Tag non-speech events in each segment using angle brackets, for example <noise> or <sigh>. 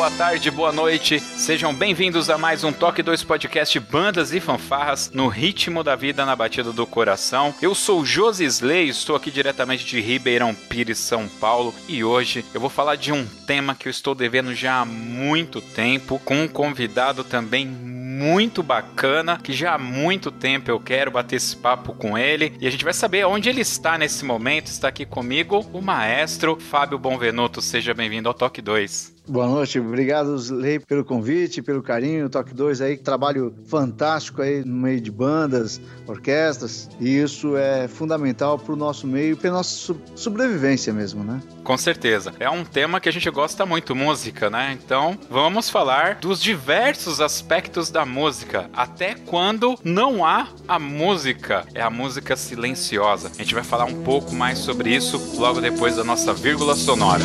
Boa tarde, boa noite. Sejam bem-vindos a mais um Toque 2 Podcast Bandas e Fanfarras no ritmo da vida na batida do coração. Eu sou Josi Slay, estou aqui diretamente de Ribeirão Pires, São Paulo, e hoje eu vou falar de um tema que eu estou devendo já há muito tempo, com um convidado também muito bacana, que já há muito tempo eu quero bater esse papo com ele, e a gente vai saber onde ele está nesse momento. Está aqui comigo o maestro Fábio Bonvenuto. Seja bem-vindo ao Toque 2. Boa noite, obrigado Lei pelo convite, pelo carinho, Toque 2 aí, trabalho fantástico aí no meio de bandas, orquestras, e isso é fundamental para o nosso meio para nossa sobrevivência mesmo, né? Com certeza. É um tema que a gente gosta muito, música, né? Então, vamos falar dos diversos aspectos da música, até quando não há a música, é a música silenciosa. A gente vai falar um pouco mais sobre isso logo depois da nossa vírgula sonora.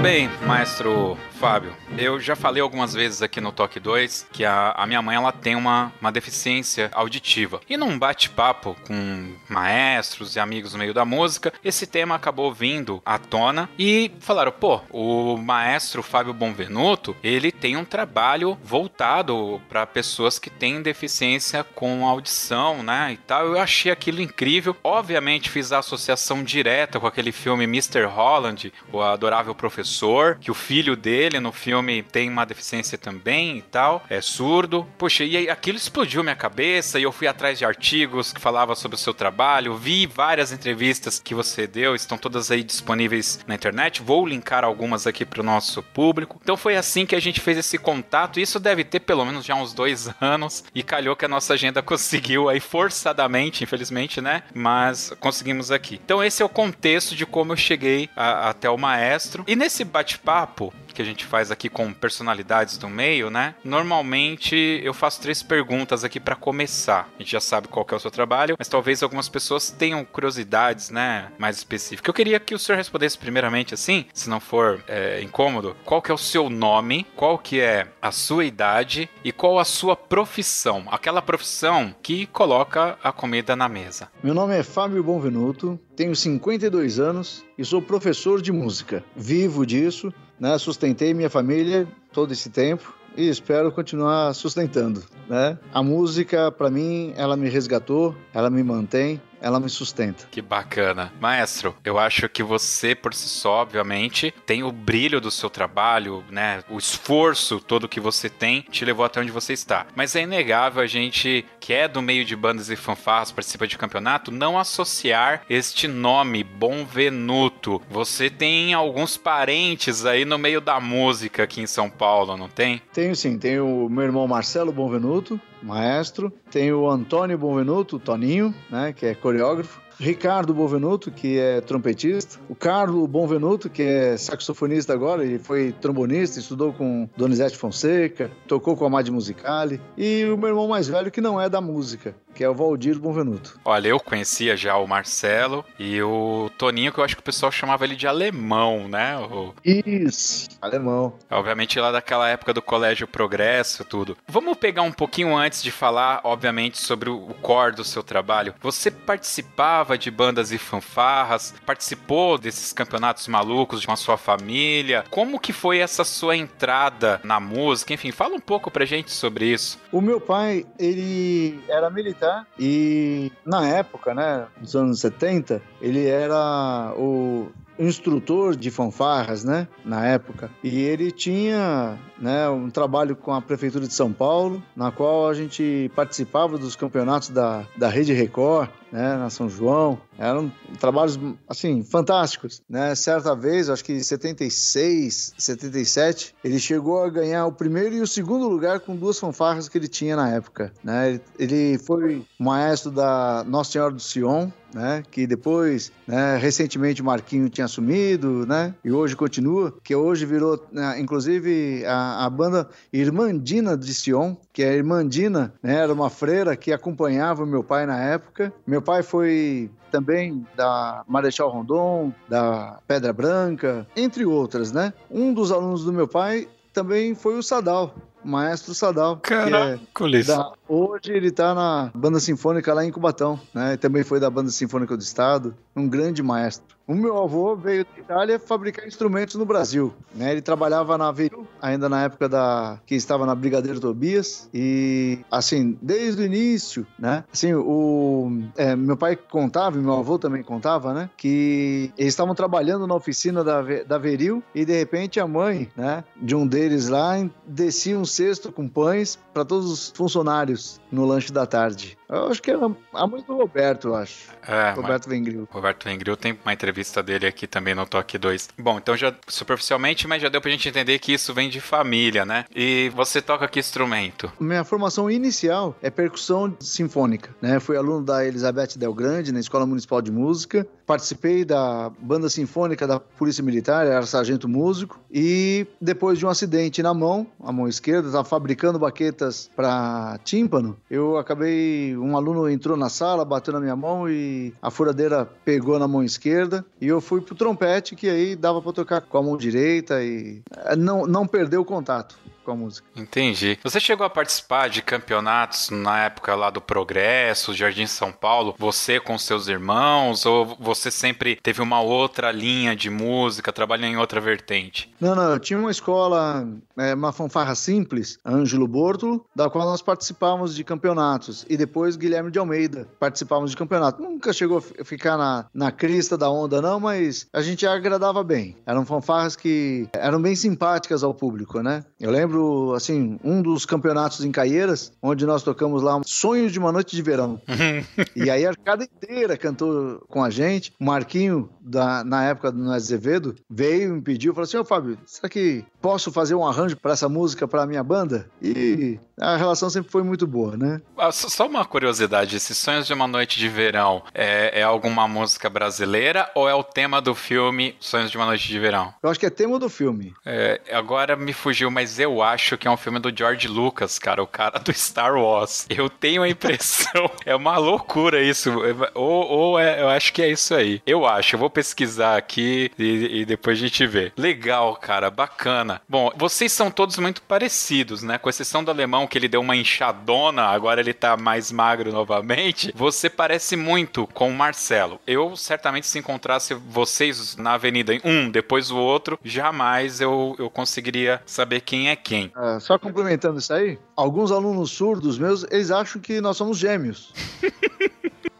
Muito bem, maestro Fábio. Eu já falei algumas vezes aqui no Toque 2 que a, a minha mãe ela tem uma, uma deficiência auditiva. E num bate-papo com maestros e amigos no meio da música, esse tema acabou vindo à tona e falaram: pô, o maestro Fábio Bonvenuto ele tem um trabalho voltado para pessoas que têm deficiência com audição, né? E tal. Eu achei aquilo incrível. Obviamente fiz a associação direta com aquele filme Mr. Holland, o adorável professor, que o filho dele no filme tem uma deficiência também e tal, é surdo. Poxa, e aquilo explodiu minha cabeça e eu fui atrás de artigos que falavam sobre o seu trabalho, vi várias entrevistas que você deu, estão todas aí disponíveis na internet. Vou linkar algumas aqui para o nosso público. Então foi assim que a gente fez esse contato. Isso deve ter pelo menos já uns dois <laughs> anos e calhou que a nossa agenda <laughs> conseguiu aí forçadamente, infelizmente, né? Mas conseguimos aqui. Então esse é o contexto de como eu cheguei a, até o maestro. E nesse bate-papo, que a gente faz aqui com personalidades do meio, né? Normalmente eu faço três perguntas aqui para começar. A gente já sabe qual é o seu trabalho, mas talvez algumas pessoas tenham curiosidades, né? Mais específicas. Eu queria que o senhor respondesse primeiramente assim, se não for é, incômodo, qual que é o seu nome, qual que é a sua idade e qual a sua profissão, aquela profissão que coloca a comida na mesa. Meu nome é Fábio Bonvenuto, tenho 52 anos e sou professor de música. Vivo disso, né? Sustentei minha família todo esse tempo e espero continuar sustentando, né? A música para mim, ela me resgatou, ela me mantém ela me sustenta. Que bacana. Maestro, eu acho que você, por si só, obviamente, tem o brilho do seu trabalho, né? O esforço todo que você tem te levou até onde você está. Mas é inegável a gente, que é do meio de bandas e fanfarras, participa de campeonato, não associar este nome, Bonvenuto. Você tem alguns parentes aí no meio da música aqui em São Paulo, não tem? Tenho sim. Tenho o meu irmão Marcelo Bonvenuto, maestro. Tem o Antônio Bonvenuto, Toninho, né, que é coreógrafo. Ricardo Bonvenuto, que é trompetista, o Carlo Bonvenuto, que é saxofonista agora, e foi trombonista, estudou com Donizete Fonseca, tocou com a Mad Musicale, e o meu irmão mais velho, que não é da música, que é o Valdir Bonvenuto. Olha, eu conhecia já o Marcelo e o Toninho, que eu acho que o pessoal chamava ele de alemão, né? O... Isso, alemão. Obviamente lá daquela época do Colégio Progresso, tudo. Vamos pegar um pouquinho antes de falar, obviamente, sobre o core do seu trabalho. Você participava de bandas e fanfarras, participou desses campeonatos malucos com a sua família. Como que foi essa sua entrada na música? Enfim, fala um pouco pra gente sobre isso. O meu pai, ele era militar e na época, né, nos anos 70, ele era o instrutor de fanfarras, né, na época. E ele tinha, né, um trabalho com a prefeitura de São Paulo, na qual a gente participava dos campeonatos da, da Rede Record, né, na São João. Eram trabalhos, assim, fantásticos, né? Certa vez, acho que em 76, 77, ele chegou a ganhar o primeiro e o segundo lugar com duas fanfarras que ele tinha na época, né? Ele foi maestro da Nossa Senhora do Sion, né? Que depois, né, recentemente Marquinho tinha assumido, né? E hoje continua, que hoje virou, né, inclusive, a, a, banda Irmandina de Sion, que é a Irmandina, né? Era uma freira que acompanhava meu pai na época. Meu pai foi também da Marechal Rondon, da Pedra Branca, entre outras, né? Um dos alunos do meu pai também foi o Sadal, Maestro Sadal. Caraca, é da, hoje ele está na banda sinfônica lá em Cubatão, né? Também foi da banda sinfônica do estado, um grande maestro. O meu avô veio da Itália fabricar instrumentos no Brasil, né? Ele trabalhava na Veril, ainda na época da que estava na Brigadeiro Tobias e assim, desde o início, né? Assim, o é, meu pai contava, meu avô também contava, né? Que eles estavam trabalhando na oficina da, da Veril e de repente a mãe, né? De um deles lá descia um cesto com pães para todos os funcionários no lanche da tarde. Eu acho que era a mãe do Roberto, eu acho. É, Roberto Vengril. Roberto Vengril tem uma entrevista dele aqui também no Toque 2. Bom, então já superficialmente, mas já deu pra gente entender que isso vem de família, né? E você toca que instrumento? Minha formação inicial é percussão sinfônica, né? Fui aluno da Elizabeth Del Grande na Escola Municipal de Música. Participei da banda sinfônica da Polícia Militar, era sargento músico. E depois de um acidente na mão, a mão esquerda, estava fabricando baquetas para tímpano, eu acabei um aluno entrou na sala, bateu na minha mão e a furadeira pegou na mão esquerda. E eu fui pro trompete que aí dava para tocar com a mão direita e eh, não, não perdeu o contato com a música. Entendi. Você chegou a participar de campeonatos na época lá do Progresso, Jardim São Paulo, você com seus irmãos, ou você sempre teve uma outra linha de música, trabalhando em outra vertente? Não, não, eu tinha uma escola, é, uma fanfarra simples, Ângelo Bortolo, da qual nós participávamos de campeonatos, e depois Guilherme de Almeida, participávamos de campeonato. Nunca chegou a ficar na, na crista da onda, não, mas a gente agradava bem. Eram fanfarras que eram bem simpáticas ao público, né? Eu lembro lembro, assim, um dos campeonatos em Caieiras, onde nós tocamos lá Sonhos de uma Noite de Verão. <laughs> e aí a arcada inteira cantou com a gente. O Marquinho, da, na época do Azevedo, veio e me pediu, falou assim, ô Fábio, será que posso fazer um arranjo para essa música para minha banda? E a relação sempre foi muito boa, né? Ah, só uma curiosidade, esses Sonhos de uma Noite de Verão é, é, alguma música brasileira ou é o tema do filme Sonhos de uma Noite de Verão? Eu acho que é tema do filme. É, agora me fugiu, mas eu acho que é um filme do George Lucas, cara, o cara do Star Wars. Eu tenho a impressão, <laughs> é uma loucura isso, ou, ou é, eu acho que é isso aí. Eu acho, eu vou pesquisar aqui e, e depois a gente vê. Legal, cara, bacana. Bom, vocês são todos muito parecidos, né? Com exceção do alemão, que ele deu uma inchadona, agora ele tá mais magro novamente. Você parece muito com o Marcelo. Eu, certamente, se encontrasse vocês na avenida um, depois o outro, jamais eu, eu conseguiria saber quem é quem. Ah, só complementando isso aí, alguns alunos surdos meus, eles acham que nós somos gêmeos. <laughs>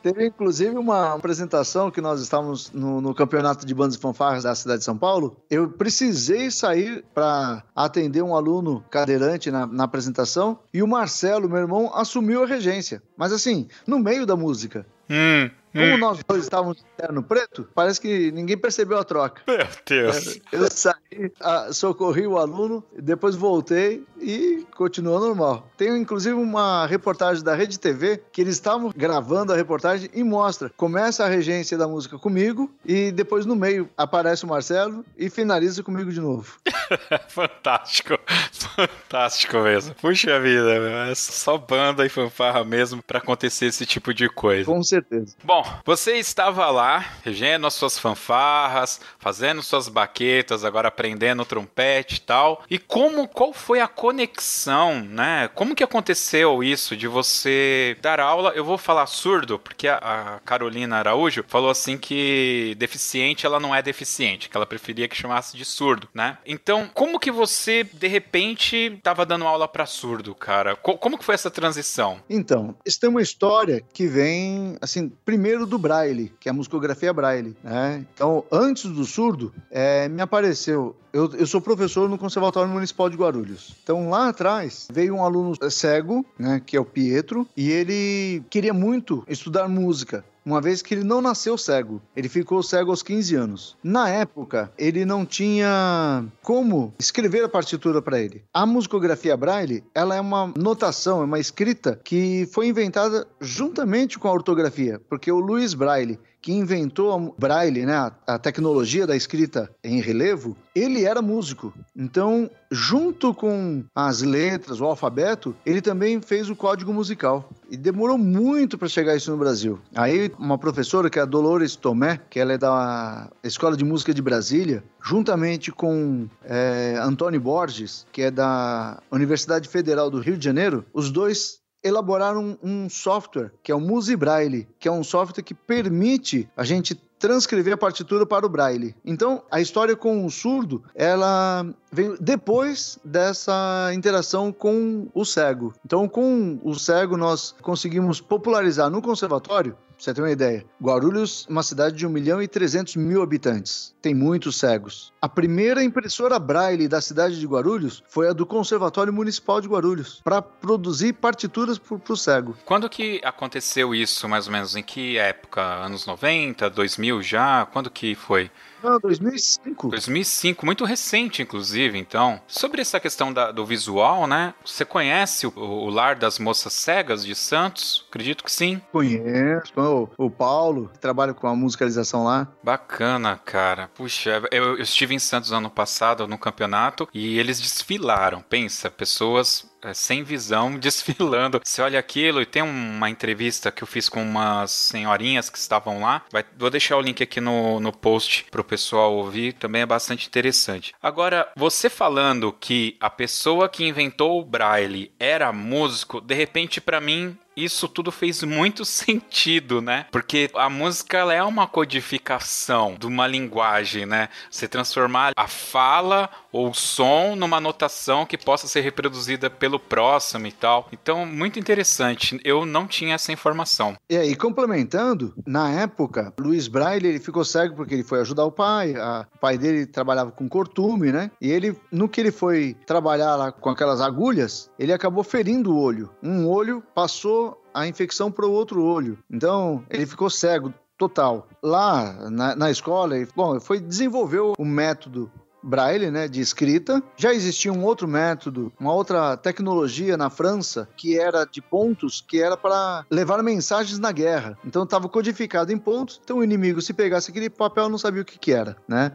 Teve inclusive uma apresentação que nós estávamos no, no, campeonato de bandas e fanfarras da cidade de São Paulo. Eu precisei sair para atender um aluno cadeirante na, na, apresentação e o Marcelo, meu irmão, assumiu a regência. Mas assim, no meio da música. Hum. Como hum. nós dois estávamos de terno preto, parece que ninguém percebeu a troca. Meu Deus. Eu saí, socorri o aluno, depois voltei e continuou normal. Tem inclusive uma reportagem da Rede TV que eles estavam gravando a reportagem e mostra. Começa a regência da música comigo e depois no meio aparece o Marcelo e finaliza comigo de novo. <laughs> Fantástico. Fantástico mesmo. Puxa vida, é só banda e fanfarra mesmo para acontecer esse tipo de coisa. Com certeza. Bom, você estava lá, regendo as suas fanfarras, fazendo suas baquetas, agora aprendendo trompete e tal. E como, qual foi a conexão, né? Como que aconteceu isso de você dar aula? Eu vou falar surdo, porque a, Carolina Araújo falou assim que deficiente ela não é deficiente, que ela preferia que chamasse de surdo, né? Então, como que você de repente estava dando aula para surdo, cara? Co como que foi essa transição? Então, isso tem uma história que vem assim, primeiro primeiro do Braille, que é a musicografia Braille. Né? Então, antes do surdo, é, me apareceu. Eu, eu sou professor no Conservatório Municipal de Guarulhos. Então, lá atrás, veio um aluno cego, né, que é o Pietro, e ele queria muito estudar música uma vez que ele não nasceu cego. Ele ficou cego aos 15 anos. Na época, ele não tinha como escrever a partitura para ele. A musicografia Braille, ela é uma notação, é uma escrita que foi inventada juntamente com a ortografia, porque o Louis Braille, que inventou a Braille, né, a tecnologia da escrita em relevo, ele era músico. Então, junto com as letras, o alfabeto, ele também fez o código musical. E demorou muito para chegar isso no Brasil. Aí, uma professora, que é a Dolores Tomé, que ela é da Escola de Música de Brasília, juntamente com é, Antônio Borges, que é da Universidade Federal do Rio de Janeiro, os dois elaboraram um, software que é o Musi Braille, que é um software que permite a gente transcrever a partitura para o braille. Então, a história com o surdo, ela veio depois dessa interação com o cego. Então, com o cego, nós conseguimos popularizar no conservatório Pra você ter uma ideia, Guarulhos uma cidade de 1 milhão e 300 mil habitantes. Tem muitos cegos. A primeira impressora braille da cidade de Guarulhos foi a do Conservatório Municipal de Guarulhos, para produzir partituras para o cego. Quando que aconteceu isso, mais ou menos? Em que época? Anos 90, 2000 já? Quando que foi? Não, 2005. 2005, muito recente, inclusive, então. Sobre essa questão da, do visual, né? Você conhece o, o, Lar das Moças Cegas de Santos? Acredito que sim. Conheço. O, o Paulo, que trabalha com a musicalização lá. Bacana, cara. Puxa, eu, eu estive em Santos ano passado no campeonato e eles desfilaram. Pensa, pessoas sem visão <laughs> desfilando. Você olha aquilo e tem uma entrevista que eu fiz com umas senhorinhas que estavam lá. Vai, vou deixar o link aqui no, no post pro pessoal ouvir, também é bastante interessante. Agora, você falando que a pessoa que inventou o Braille era músico, de repente para mim isso tudo fez muito <laughs> sentido, né? Porque a música ela é uma codificação de uma linguagem, né? Você transformar a fala ou o som numa notação que possa ser reproduzida pelo próximo e tal. Então, muito interessante. Eu não tinha essa informação. E aí, complementando, na época, Luiz Braille ele ficou cego porque ele foi ajudar o pai. A, o pai dele trabalhava com cortume, né? E ele, no que ele foi trabalhar lá com aquelas agulhas, ele acabou ferindo o olho. Um olho passou a infecção para o outro olho. Então, ele ficou cego total. Lá na, na escola, ele, bom, foi desenvolver o método braille, né, de escrita. Já existia um outro método, uma outra tecnologia na França que era de pontos, que era para levar mensagens na guerra. Então estava codificado em pontos. Então o inimigo se pegasse aquele papel não sabia o que, que era, né?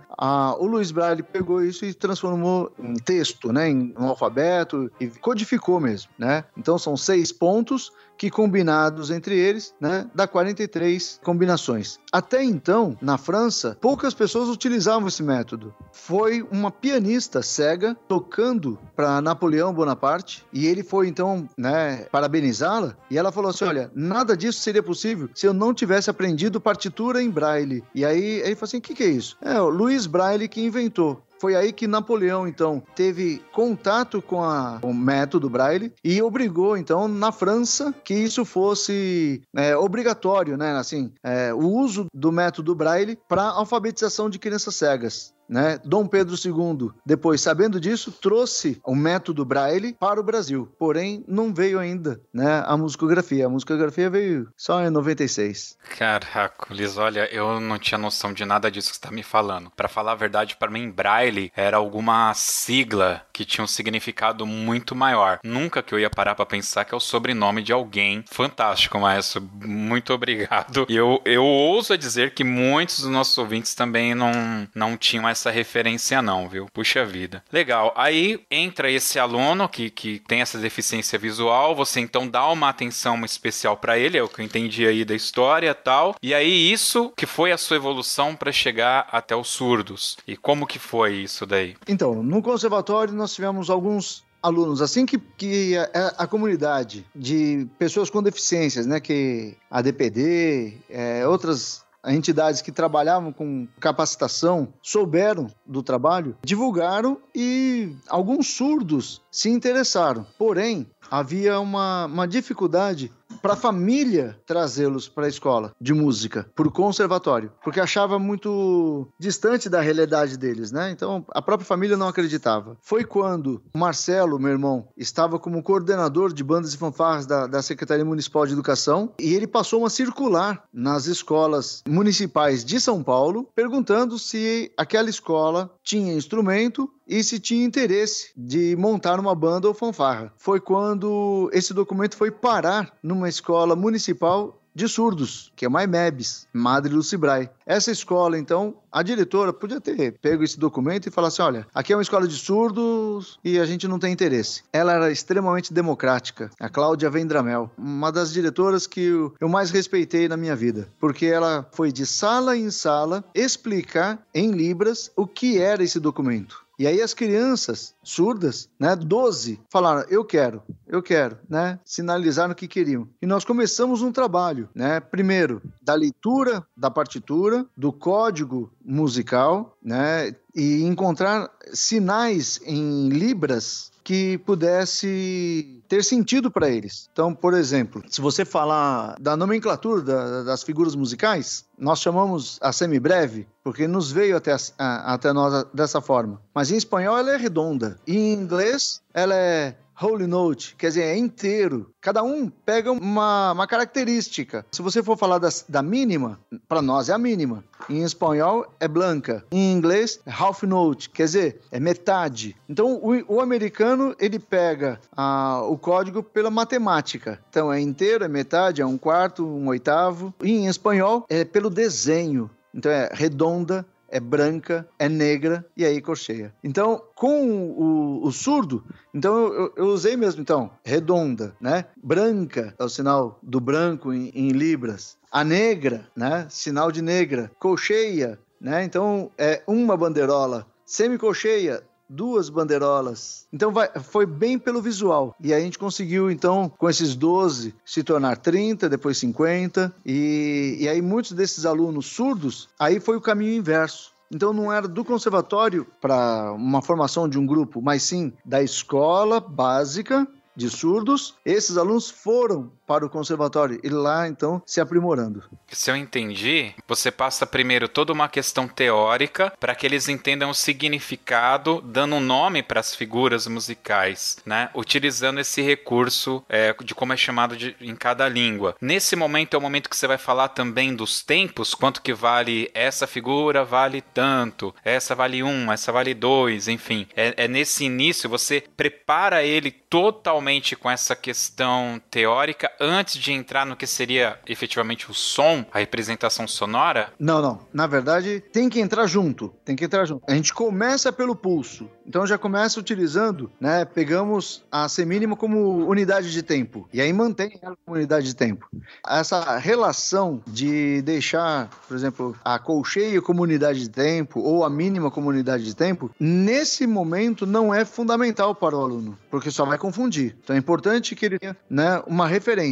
O Luiz Braille pegou isso e transformou em texto, né, em um alfabeto e codificou mesmo, né? Então são seis pontos que combinados entre eles, né, dá 43 combinações. Até então, na França, poucas pessoas utilizavam esse método. Foi uma pianista cega tocando para Napoleão Bonaparte e ele foi então, né, parabenizá-la e ela falou assim: "Olha, nada disso seria possível se eu não tivesse aprendido partitura em braille". E aí ele falou assim: "O que, que é isso?". É o Luiz Braille que inventou. Foi aí que Napoleão, então, teve contato com, a, o método Braille e obrigou, então, na França, que isso fosse é, obrigatório, né? Assim, é, o uso do método Braille para alfabetização de crianças cegas. Né? Dom Pedro II, depois sabendo disso, trouxe o método Braille para o Brasil. Porém, não veio ainda, né, a musicografia. A musicografia veio só em 96. Caraca, Liz, olha, eu não tinha noção de nada disso que você está me falando. Para falar a verdade, para mim, Braille era alguma sigla que tinha um significado muito maior. Nunca que eu ia parar para pensar que é o sobrenome de alguém. Fantástico, maestro. Muito obrigado. E eu, eu ouso dizer que muitos dos nossos ouvintes também não, não tinham essa referência não, viu? Puxa vida. Legal. Aí entra esse aluno que, que tem essa deficiência visual, você então dá uma atenção especial para ele, é o que eu entendi aí da história tal. E aí isso que foi a sua evolução para chegar até os surdos. E como que foi isso daí? Então, no conservatório nós tivemos alguns alunos, assim que, que a, a, comunidade de pessoas com deficiências, né, que a DPD, é, outras entidades que trabalhavam com capacitação souberam do trabalho, divulgaram e alguns surdos se interessaram. Porém, havia uma, uma dificuldade para a família trazê-los para a escola de música, para o conservatório, porque achava muito distante da realidade deles, né? Então a própria família não acreditava. Foi quando o Marcelo, meu irmão, estava como coordenador de bandas e fanfarras da, da Secretaria Municipal de Educação e ele passou uma circular nas escolas municipais de São Paulo, perguntando se aquela escola tinha instrumento e se tinha interesse de montar uma banda ou fanfarra. Foi quando esse documento foi parar numa escola municipal de surdos, que é a MAIMEBS, Madre Lucibrai. Essa escola, então, a diretora podia ter pego esse documento e falar assim: olha, aqui é uma escola de surdos e a gente não tem interesse. Ela era extremamente democrática, a Cláudia Vendramel, uma das diretoras que eu mais respeitei na minha vida, porque ela foi de sala em sala explicar em Libras o que era esse documento. E aí as crianças surdas, né, 12, falaram: "Eu quero, eu quero", né? Sinalizaram que queriam. E nós começamos um trabalho, né? Primeiro, da leitura da partitura, do código musical, né? E encontrar sinais em libras que pudesse ter sentido para eles. Então, por exemplo, se você falar da nomenclatura da, das figuras musicais, nós chamamos a semibreve porque nos veio até, a, até nós dessa forma. Mas em espanhol ela é redonda. Em inglês ela é Holy Note, quer dizer, é inteiro. Cada um pega uma, uma característica. Se você for falar das, da mínima, para nós é a mínima. Em espanhol é blanca. Em inglês é half note, quer dizer, é metade. Então o, o americano ele pega a, o código pela matemática. Então é inteiro, é metade, é um quarto, um oitavo. E em espanhol é pelo desenho. Então é redonda, é branca, é negra e aí cocheia. Então, com o, o surdo, então eu, eu, usei mesmo, então, redonda, né? Branca é o sinal do branco em, em libras. A negra, né? Sinal de negra. Colcheia, né? Então, é uma bandeirola. Semicolcheia, duas bandeirolas. Então vai, foi bem pelo visual. E a gente conseguiu, então, com esses 12, se tornar 30, depois 50. E, e aí muitos desses alunos surdos, aí foi o caminho inverso. Então não era do conservatório para uma formação de um grupo, mas sim da escola básica de surdos. Esses alunos foram para o conservatório e lá então se aprimorando. Se eu entendi, você passa primeiro toda uma questão teórica para que eles entendam o significado, dando um nome para as figuras musicais, né? Utilizando esse recurso é, de como é chamado de, em cada língua. Nesse momento é o momento que você vai falar também dos tempos, quanto que vale essa figura vale tanto, essa vale um, essa vale dois, enfim. É, é nesse início você prepara ele totalmente com essa questão teórica antes de entrar no que seria efetivamente o som, a representação sonora? Não, não. Na verdade, tem que entrar junto. Tem que entrar junto. A gente começa pelo pulso. Então já começa utilizando, né? Pegamos a semínima como unidade de tempo. E aí mantém ela como unidade de tempo. Essa relação de deixar, por exemplo, a colcheia como unidade de tempo ou a mínima como unidade de tempo, nesse momento não é fundamental para o aluno, porque só vai confundir. Então é importante que ele tenha né, uma referência.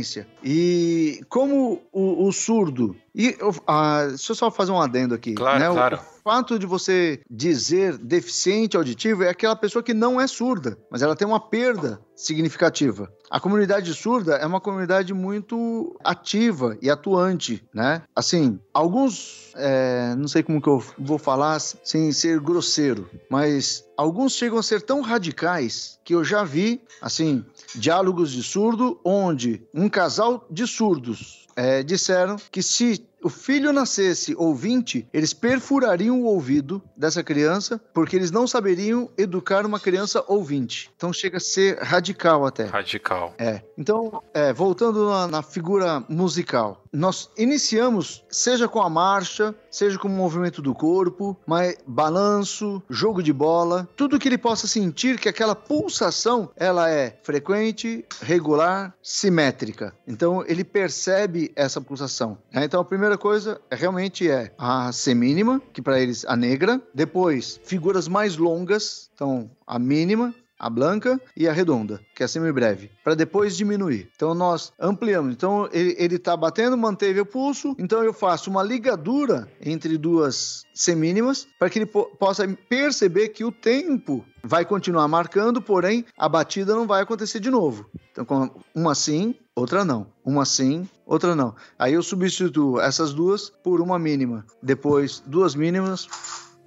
E como o, o surdo e uh, deixa eu só fazer um adendo aqui. Claro, né? claro. O fato de você dizer deficiente auditivo é aquela pessoa que não é surda, mas ela tem uma perda significativa. A comunidade surda é uma comunidade muito ativa e atuante, né? Assim, alguns, é, não sei como que eu vou falar sem ser grosseiro, mas alguns chegam a ser tão radicais que eu já vi, assim, diálogos de surdo onde um casal de surdos é, disseram que se o filho nascesse ouvinte, eles perfurariam o ouvido dessa criança, porque eles não saberiam educar uma criança ouvinte. Então chega a ser radical até. Radical. É. Então, é, voltando na, na figura musical, nós iniciamos, seja com a marcha, seja com o movimento do corpo, mas balanço, jogo de bola, tudo que ele possa sentir que aquela pulsação ela é frequente, regular, simétrica. Então ele percebe essa pulsação. Né? Então a primeira coisa é, realmente é a semínima, que para eles a negra, depois figuras mais longas, então a mínima, a branca e a redonda, que é semibreve, para depois diminuir. Então nós ampliamos. Então ele está batendo, manteve o pulso. Então eu faço uma ligadura entre duas semínimas para que ele po possa perceber que o tempo vai continuar marcando, porém a batida não vai acontecer de novo. Então uma sim, outra não. Uma sim, outra não. Aí eu substituo essas duas por uma mínima. Depois duas mínimas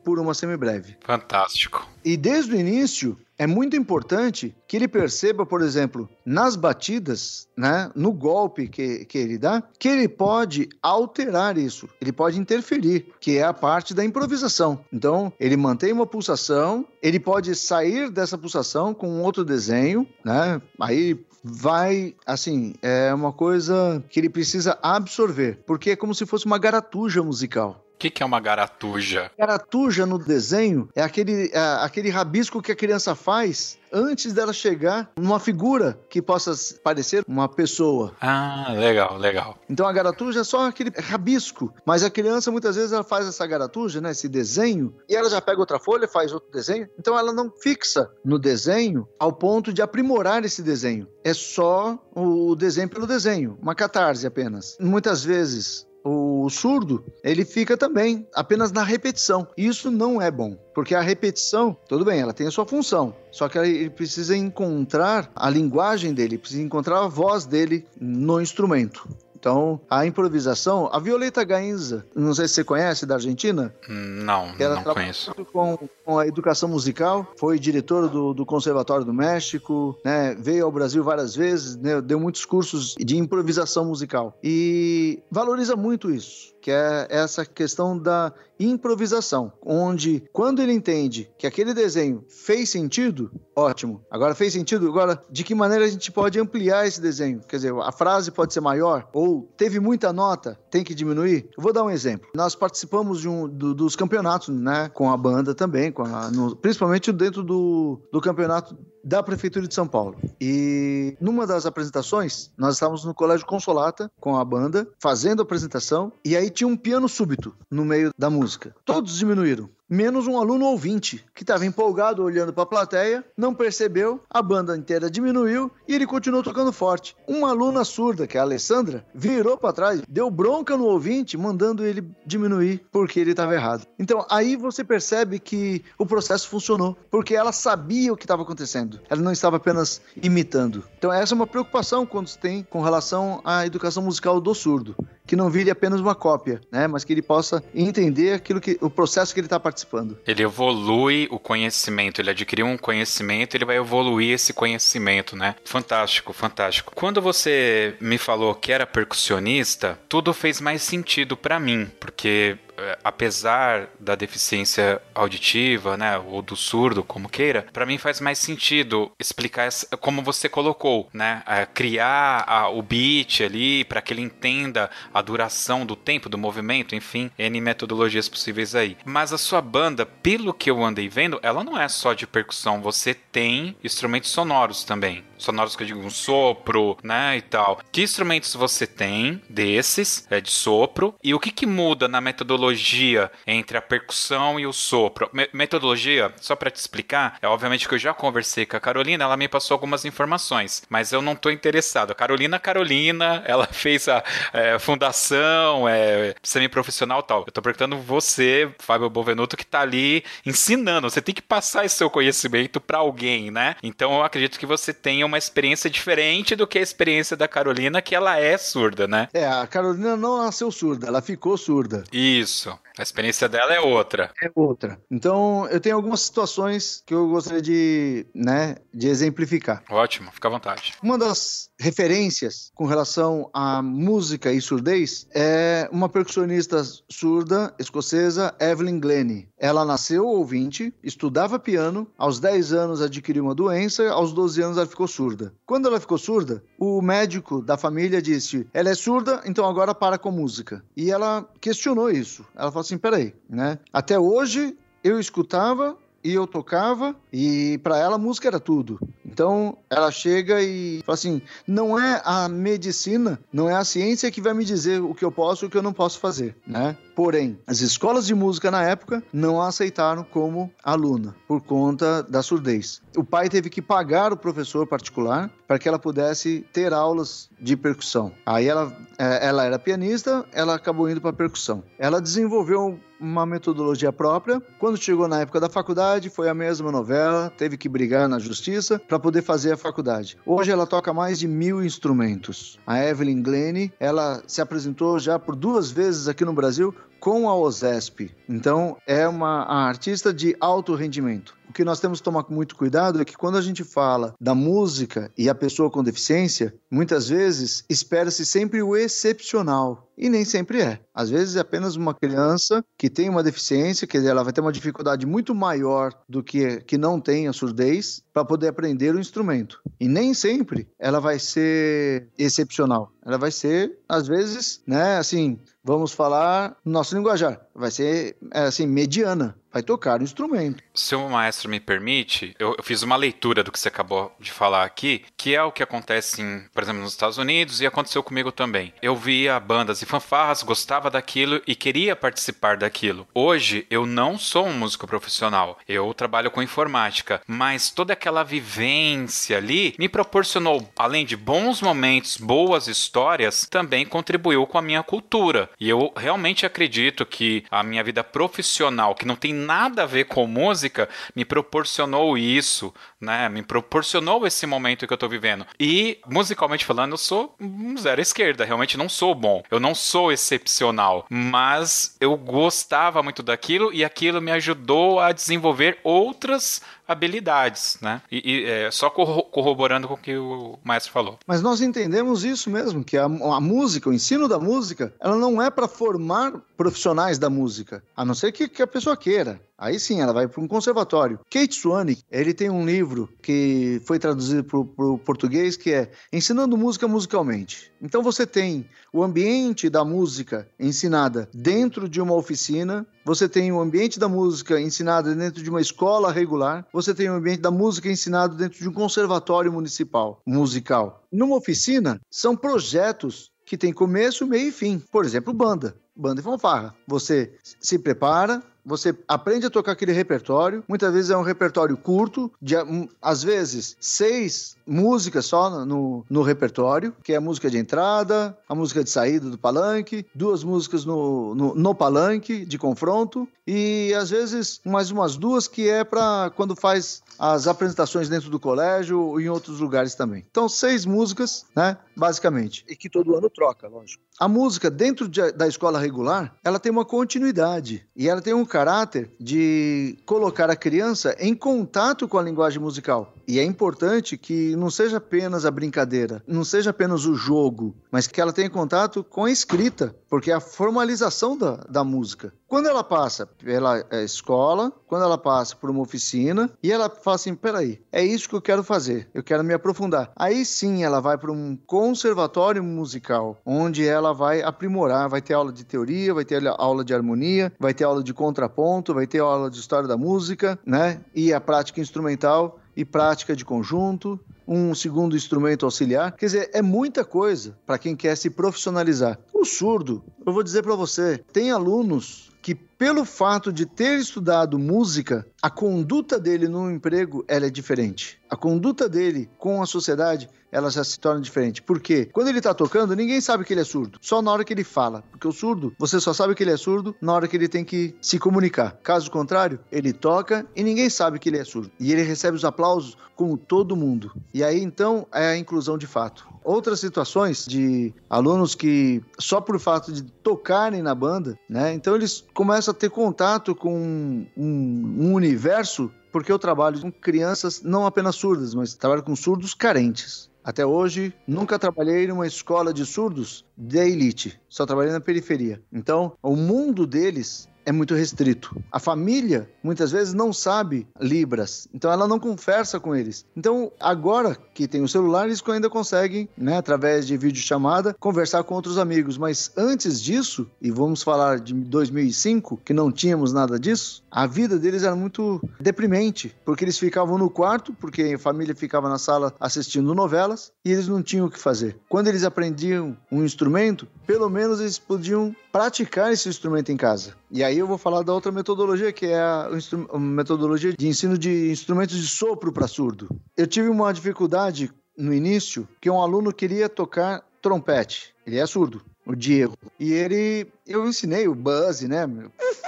por uma semibreve. Fantástico. E desde o início, é muito importante que ele perceba, por exemplo, nas batidas, né, no golpe que, que ele dá, que ele pode alterar isso, ele pode interferir, que é a parte da improvisação. Então, ele mantém uma pulsação, ele pode sair dessa pulsação com um outro desenho, né? Aí vai, assim, é uma coisa que ele precisa absorver, porque é como se fosse uma garatuja musical. O que, que, é uma garatuja? Garatuja no desenho é aquele, é aquele rabisco que a criança faz antes dela chegar numa figura que possa parecer uma pessoa. Ah, legal, legal. Então a garatuja é só aquele rabisco, mas a criança muitas vezes ela faz essa garatuja, né, esse desenho, e ela já pega outra folha, faz outro desenho. Então ela não fixa no desenho ao ponto de aprimorar esse desenho. É só o desenho pelo desenho, uma catarse apenas. Muitas vezes o surdo, ele fica também apenas na repetição. Isso não é bom, porque a repetição, tudo bem, ela tem a sua função, só que ele precisa encontrar a linguagem dele, precisa encontrar a voz dele no instrumento. Então, a improvisação, a Violeta Gainza, não sei se você conhece, da Argentina. Não, ela não conheço. Com, com a educação musical, foi diretora do, do Conservatório do México, né, veio ao Brasil várias vezes, né, deu muitos cursos de improvisação musical. E valoriza muito isso que é essa questão da improvisação, onde quando ele entende que aquele desenho fez sentido, ótimo. Agora fez sentido, agora de que maneira a gente pode ampliar esse desenho? Quer dizer, a frase pode ser maior ou teve muita nota, tem que diminuir? Eu vou dar um exemplo. Nós participamos de um do, dos campeonatos, né, com a banda também, com a, no, principalmente dentro do, do campeonato da Prefeitura de São Paulo. E numa das apresentações, nós estávamos no Colégio Consolata com a banda, fazendo a apresentação, e aí tinha um piano súbito no meio da música. Todos diminuíram menos um aluno ouvinte, que estava empolgado olhando para a plateia, não percebeu, a banda inteira diminuiu e ele continuou tocando forte. Uma aluna surda, que é a Alessandra, virou para trás, deu bronca no ouvinte, mandando ele diminuir porque ele estava errado. Então aí você percebe que o processo funcionou, porque ela sabia o que estava acontecendo, ela não estava apenas imitando. Então essa é uma preocupação quando se tem com relação à educação musical do surdo que não vire apenas uma cópia, né? Mas que ele possa entender aquilo que o processo que ele está participando. Ele evolui o conhecimento, ele adquiriu um conhecimento, ele vai evoluir esse conhecimento, né? Fantástico, fantástico. Quando você me falou que era percussionista, tudo fez mais sentido para mim, porque apesar da deficiência auditiva, né, ou do surdo, como queira, para mim faz mais sentido explicar essa, como você colocou, né, é, criar a, o beat ali para que ele entenda a duração do tempo, do movimento, enfim, N metodologias possíveis aí. Mas a sua banda, pelo que eu andei vendo, ela não é só de percussão, você tem instrumentos sonoros também sonoros que eu digo, um sopro, né, e tal. Que instrumentos você tem desses, é, de sopro, e o que que muda na metodologia entre a percussão e o sopro? Me metodologia, só para te explicar, é obviamente que eu já conversei com a Carolina, ela me passou algumas informações, mas eu não tô interessado. A Carolina, Carolina, <laughs> ela fez a é, fundação, é, semi-profissional tal. Eu tô perguntando você, Fábio Bovenuto, que tá ali ensinando. Você tem que passar esse seu conhecimento para alguém, né? Então eu acredito que você tenha uma experiência diferente do que a experiência da Carolina, que ela é surda, né? É, a Carolina não nasceu surda, ela ficou surda. Isso. A experiência dela é outra. É outra. Então, eu tenho algumas situações que eu gostaria de, né, de exemplificar. Ótimo, fica à vontade. Uma das referências com relação à música e surdez é uma percussionista surda escocesa, Evelyn Glennie. Ela nasceu ouvinte, estudava piano, aos 10 anos adquiriu uma doença, aos 12 anos ela ficou surda. Quando ela ficou surda, o médico da família disse: ela é surda, então agora para com música. E ela questionou isso. Ela falou assim: peraí, né? Até hoje eu escutava e eu tocava e para ela música era tudo. Então ela chega e fala assim: não é a medicina, não é a ciência que vai me dizer o que eu posso e o que eu não posso fazer, né? Porém, as escolas de música na época não a aceitaram como aluna por conta da surdez. O pai teve que pagar o professor particular para que ela pudesse ter aulas de percussão. Aí ela, é, ela era pianista, ela acabou indo para percussão. Ela desenvolveu uma metodologia própria. Quando chegou na época da faculdade, foi a mesma novela, teve que brigar na justiça para poder fazer a faculdade. Hoje ela toca mais de mil instrumentos. A Evelyn Glennie, ela se apresentou já por duas vezes aqui no Brasil com a OSESP. Então, é uma artista de alto rendimento. O que nós temos que tomar muito cuidado é que quando a gente fala da música e a pessoa com deficiência, muitas vezes espera-se sempre o excepcional. E nem sempre é. Às vezes é apenas uma criança que tem uma deficiência, quer dizer, ela vai ter uma dificuldade muito maior do que que não tem a surdez para poder aprender o instrumento. E nem sempre ela vai ser excepcional. Ela vai ser, às vezes, né, assim, vamos falar no nosso linguajar, vai ser, é, assim, mediana vai tocar o instrumento. Se o maestro me permite, eu, eu, fiz uma leitura do que você acabou de falar aqui, que é o que acontece, em, por exemplo, nos Estados Unidos e aconteceu comigo também. Eu via bandas e fanfarras, gostava daquilo e queria participar daquilo. Hoje eu não sou um músico profissional, eu trabalho com informática, mas toda aquela vivência ali me proporcionou, além de bons momentos, boas histórias, também contribuiu com a minha cultura. E eu realmente acredito que a minha vida profissional, que não tem nada a ver com música me proporcionou isso, né? Me proporcionou esse momento que eu tô vivendo. E, musicalmente falando, eu sou um zero esquerda. Realmente não sou bom. Eu não sou excepcional. Mas eu gostava muito daquilo e aquilo me ajudou a desenvolver outras habilidades, né? E, e é, só corroborando com o que o maestro falou. Mas nós entendemos isso mesmo, que a, a música, o ensino da música, ela não é para formar profissionais da música, a não ser que, que a pessoa queira. Aí sim, ela vai para um conservatório. Kate Swanwick, ele tem um livro livro que foi traduzido para o português que é Ensinando Música Musicalmente. Então você tem o ambiente da música ensinada dentro de uma oficina, você tem o ambiente da música ensinada dentro de uma escola regular, você tem o ambiente da música ensinado dentro de um conservatório municipal musical. Numa oficina, são projetos que têm começo, meio e fim. Por exemplo, banda. Banda e fanfarra. Você se prepara, você aprende a tocar aquele repertório. Muitas vezes é um repertório curto, de às vezes seis músicas só no, no repertório, que é a música de entrada, a música de saída do palanque, duas músicas no, no, no palanque de confronto e às vezes mais umas duas que é para quando faz as apresentações dentro do colégio ou em outros lugares também. Então, seis músicas, né, basicamente. E que todo ano troca, lógico. A música dentro de, da escola regular, ela tem uma continuidade e ela tem um caráter de colocar a criança em contato com a linguagem musical. E é importante que não seja apenas a brincadeira, não seja apenas o jogo, mas que ela tenha contato com a escrita, porque é a formalização da, da música. Quando ela passa pela é, escola, quando ela passa por uma oficina e ela fala assim: peraí, é isso que eu quero fazer, eu quero me aprofundar. Aí sim ela vai para um conservatório musical, onde ela vai aprimorar, vai ter aula de teoria, vai ter aula de harmonia, vai ter aula de contraponto, vai ter aula de história da música, né? E a prática instrumental e prática de conjunto, um segundo instrumento auxiliar. Quer dizer, é muita coisa para quem quer se profissionalizar. O surdo, eu vou dizer para você, tem alunos que pelo fato de ter estudado música, a conduta dele no emprego ela é diferente. A conduta dele com a sociedade ela já se torna diferente. Por quê? Quando ele está tocando, ninguém sabe que ele é surdo. Só na hora que ele fala. Porque o surdo, você só sabe que ele é surdo na hora que ele tem que se comunicar. Caso contrário, ele toca e ninguém sabe que ele é surdo. E ele recebe os aplausos com todo mundo. E aí então é a inclusão de fato. Outras situações de alunos que só por fato de tocarem na banda, né? Então eles começam a ter contato com um, um universo porque eu trabalho com crianças não apenas surdas, mas trabalho com surdos carentes. Até hoje, nunca trabalhei numa escola de surdos de elite, só trabalhei na periferia. Então, o mundo deles é muito restrito. A família muitas vezes não sabe Libras, então ela não conversa com eles. Então, agora que tem o celular, eles ainda conseguem, né, através de videochamada, conversar com outros amigos. Mas antes disso, e vamos falar de 2005, que não tínhamos nada disso, a vida deles era muito deprimente, porque eles ficavam no quarto, porque a família ficava na sala assistindo novelas e eles não tinham o que fazer. Quando eles aprendiam um instrumento, pelo menos eles podiam praticar esse instrumento em casa. E aí eu vou falar da outra metodologia, que é a, a metodologia de ensino de instrumentos de sopro para surdo. Eu tive uma dificuldade no início, que um aluno queria tocar trompete. Ele é surdo, o Diego. E ele, eu ensinei o buzz, né?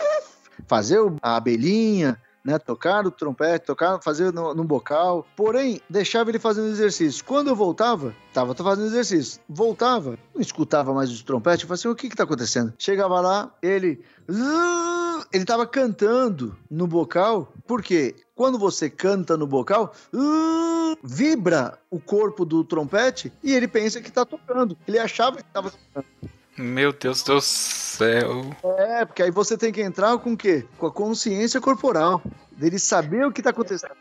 <laughs> Fazer a abelhinha, né? Tocar o trompete, tocar, fazer no, no bocal. Porém, deixava ele fazendo exercício. Quando eu voltava, tava fazendo exercício. Voltava, não escutava mais o trompete. Eu falei assim: o que que tá acontecendo? Chegava lá, ele. Ele tava cantando no bocal, porque quando você canta no bocal, vibra o corpo do trompete e ele pensa que tá tocando. Ele achava que tava tocando. Meu Deus do céu. É, porque aí você tem que entrar com o quê? Com a consciência corporal. Dele saber o que tá acontecendo.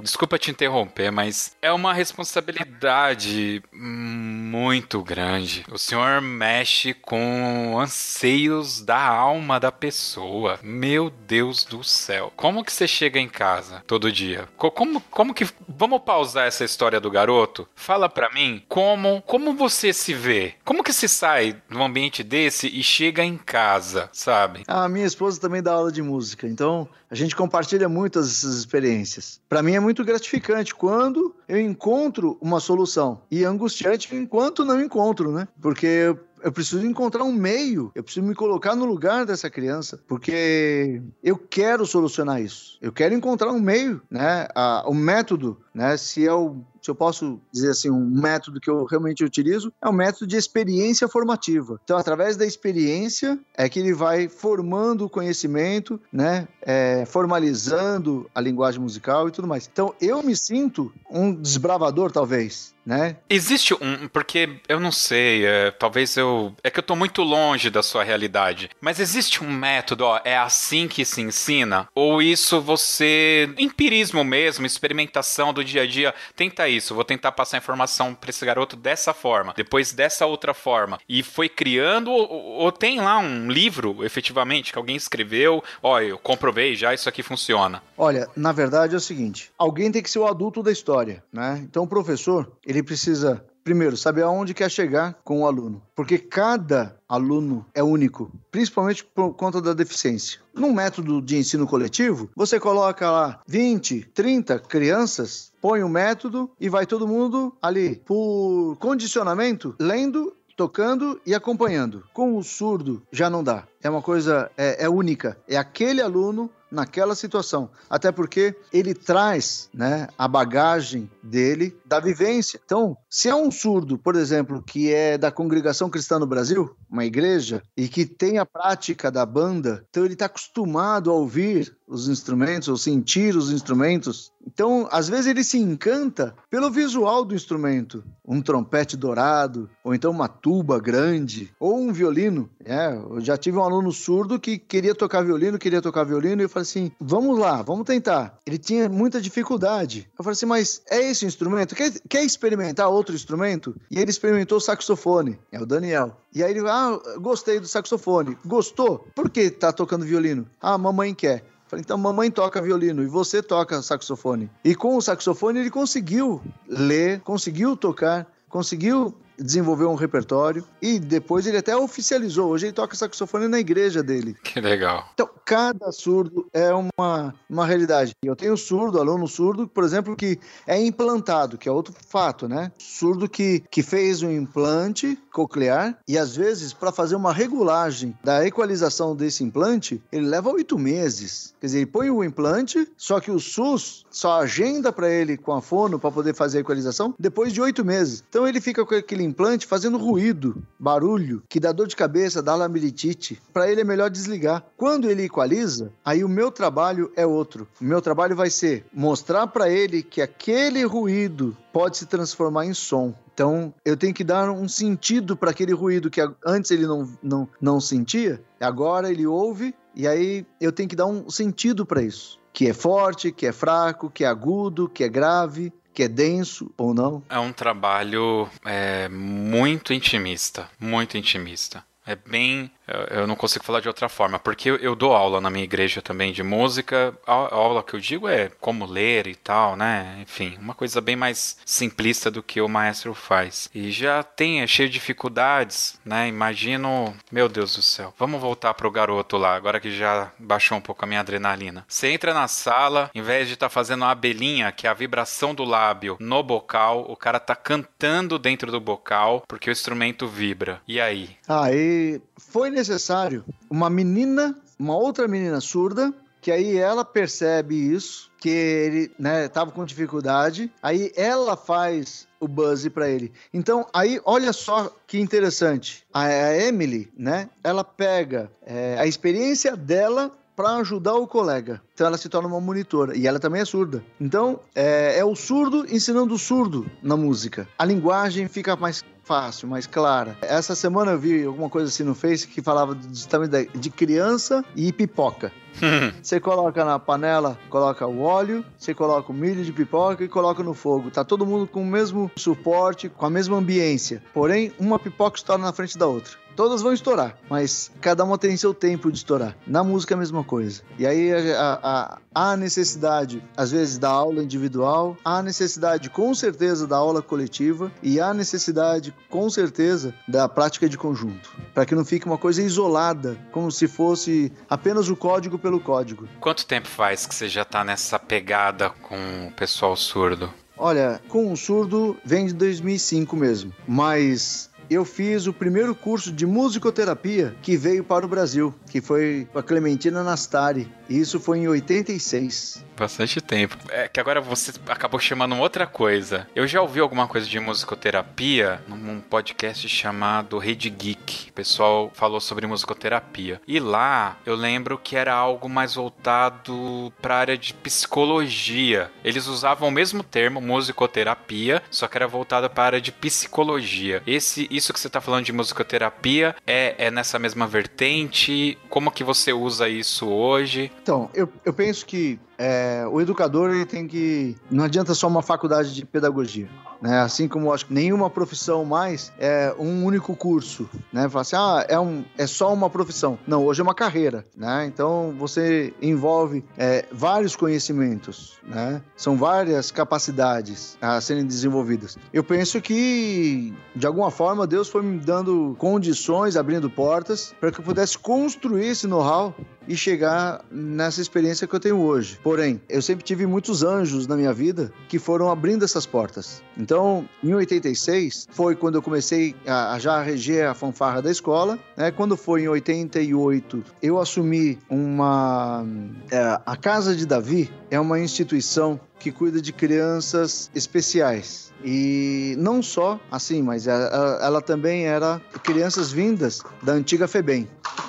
Desculpa te interromper, mas é uma responsabilidade muito grande. O senhor mexe com anseios da alma da pessoa. Meu Deus do céu. Como que você chega em casa todo dia? Como, como que. Vamos pausar essa história do garoto? Fala pra mim como, como você se vê. Como que se sai de um ambiente desse e chega em casa, sabe? A minha esposa também dá aula de música, então a gente compartilha muitas dessas experiências. Para mim é muito gratificante quando eu encontro uma solução e angustiante enquanto não encontro, né? Porque eu preciso encontrar um meio, eu preciso me colocar no lugar dessa criança, porque eu quero solucionar isso. Eu quero encontrar um meio, né? A, o método né? Se eu, se eu posso dizer assim, um método que eu realmente utilizo, é um método de experiência formativa. Então, através da experiência, é que ele vai formando o conhecimento, né? É, formalizando a linguagem musical e tudo mais. Então, eu me sinto um desbravador, talvez, né? Existe um, porque eu não sei, é, talvez eu, é que eu tô muito longe da sua realidade, mas existe um método, ó, é assim que se ensina? Ou isso você, empirismo mesmo, experimentação do dia a dia, tenta isso, vou tentar passar informação para esse garoto dessa forma, depois dessa outra forma, e foi criando, ou, ou tem lá um livro, efetivamente, que alguém escreveu, ó, eu comprovei já, isso aqui funciona. Olha, na verdade é o seguinte, alguém tem que ser o adulto da história, né? Então o professor, ele precisa primeiro, saber aonde quer chegar com o aluno, porque cada aluno é único, principalmente por conta da deficiência. Num método de ensino coletivo, você coloca lá 20, 30 crianças, põe o método e vai todo mundo ali por condicionamento, lendo tocando e acompanhando. Com o surdo já não dá. É uma coisa é, é única. É aquele aluno naquela situação. Até porque ele traz né, a bagagem dele da vivência. Então, se é um surdo, por exemplo, que é da congregação cristã no Brasil, uma igreja, e que tem a prática da banda, então ele está acostumado a ouvir os instrumentos, ou sentir os instrumentos. Então, às vezes ele se encanta pelo visual do instrumento, um trompete dourado, ou então uma tuba grande, ou um violino. É, eu já tive um aluno surdo que queria tocar violino, queria tocar violino, e eu falei assim: vamos lá, vamos tentar. Ele tinha muita dificuldade. Eu falei assim: mas é esse o instrumento? Quer, quer experimentar outro instrumento? E ele experimentou o saxofone, é o Daniel. E aí ele, ah, gostei do saxofone. Gostou? Por que tá tocando violino? Ah, mamãe quer. Falei, então mamãe toca violino e você toca saxofone. E com o saxofone ele conseguiu ler, conseguiu tocar, conseguiu desenvolver um repertório e depois ele até oficializou. Hoje ele toca saxofone na igreja dele. Que legal. Então, cada surdo é uma, uma realidade. Eu tenho surdo, aluno surdo, por exemplo, que é implantado, que é outro fato, né? Surdo que, que fez um implante coclear e às vezes para fazer uma regulagem da equalização desse implante, ele leva oito meses. Quer dizer, ele põe o implante, só que o SUS só agenda para ele com a fono para poder fazer a equalização depois de oito meses. Então ele fica com aquele implante fazendo ruído, barulho, que dá dor de cabeça, dá lamilitite. Para ele é melhor desligar. Quando ele equaliza, aí o meu trabalho é outro. O meu trabalho vai ser mostrar para ele que aquele ruído pode se transformar em som. Então, eu tenho que dar um sentido para aquele ruído que antes ele não, não, não sentia, agora ele ouve, e aí eu tenho que dar um sentido para isso. Que é forte, que é fraco, que é agudo, que é grave que é denso ou não? É um trabalho é, muito intimista, muito intimista. É bem eu não consigo falar de outra forma, porque eu dou aula na minha igreja também de música. A aula que eu digo é como ler e tal, né? Enfim, uma coisa bem mais simplista do que o maestro faz. E já tem, é cheio de dificuldades, né? Imagino, meu Deus do céu. Vamos voltar pro garoto lá, agora que já baixou um pouco a minha adrenalina. Você entra na sala, em vez de estar tá fazendo uma abelhinha, que é a vibração do lábio no bocal, o cara tá cantando dentro do bocal porque o instrumento vibra. E aí? Aí foi necessário uma menina, uma outra menina surda, que aí ela percebe isso, que ele, né, tava com dificuldade, aí ela faz o buzz para ele. Então, aí, olha só que interessante. A, Emily, né, ela pega é, a experiência dela para ajudar o colega. Então ela se torna uma monitora e ela também é surda. Então é, é o surdo ensinando o surdo na música. A linguagem fica mais fácil, mais clara. Essa semana eu vi alguma coisa assim no Face que falava justamente de criança e pipoca. <laughs> você coloca na panela, coloca o óleo, você coloca o milho de pipoca e coloca no fogo. Tá todo mundo com o mesmo suporte, com a mesma ambiência. Porém, uma pipoca estoura na frente da outra. Todas vão estourar, mas cada uma tem seu tempo de estourar. Na música é a mesma coisa. E aí a, a, a necessidade, às vezes, da aula individual, há necessidade, com certeza, da aula coletiva e há necessidade, com certeza, da prática de conjunto. Para que não fique uma coisa isolada, como se fosse apenas o código pelo código. Quanto tempo faz que você já está nessa pegada com o pessoal surdo? Olha, com o surdo vem de 2005 mesmo, mas eu fiz o primeiro curso de musicoterapia que veio para o Brasil, que foi com a Clementina Nastari. E isso foi em 86. Bastante tempo. É que agora você acabou chamando outra coisa. Eu já ouvi alguma coisa de musicoterapia num podcast chamado Rede Geek. O pessoal falou sobre musicoterapia. E lá eu lembro que era algo mais voltado para a área de psicologia. Eles usavam o mesmo termo, musicoterapia, só que era voltado para a área de psicologia. Esse, isso que você está falando de musicoterapia é, é nessa mesma vertente? Como que você usa isso hoje? Então, eu, eu penso que é, o educador ele tem que. Não adianta só uma faculdade de pedagogia. Né? Assim como acho que nenhuma profissão mais é um único curso. Né? Fala assim, ah, é, um, é só uma profissão. Não, hoje é uma carreira. Né? Então você envolve é, vários conhecimentos. Né? São várias capacidades a serem desenvolvidas. Eu penso que, de alguma forma, Deus foi me dando condições, abrindo portas, para que eu pudesse construir esse know-how e chegar nessa experiência que eu tenho hoje. Porém, eu sempre tive muitos anjos na minha vida que foram abrindo essas portas. Então, em 86 foi quando eu comecei a, a já reger a fanfarra da escola. Né? Quando foi em 88, eu assumi uma é, a Casa de Davi é uma instituição que cuida de crianças especiais. E não só assim, mas ela, ela também era crianças vindas da antiga FEBEM.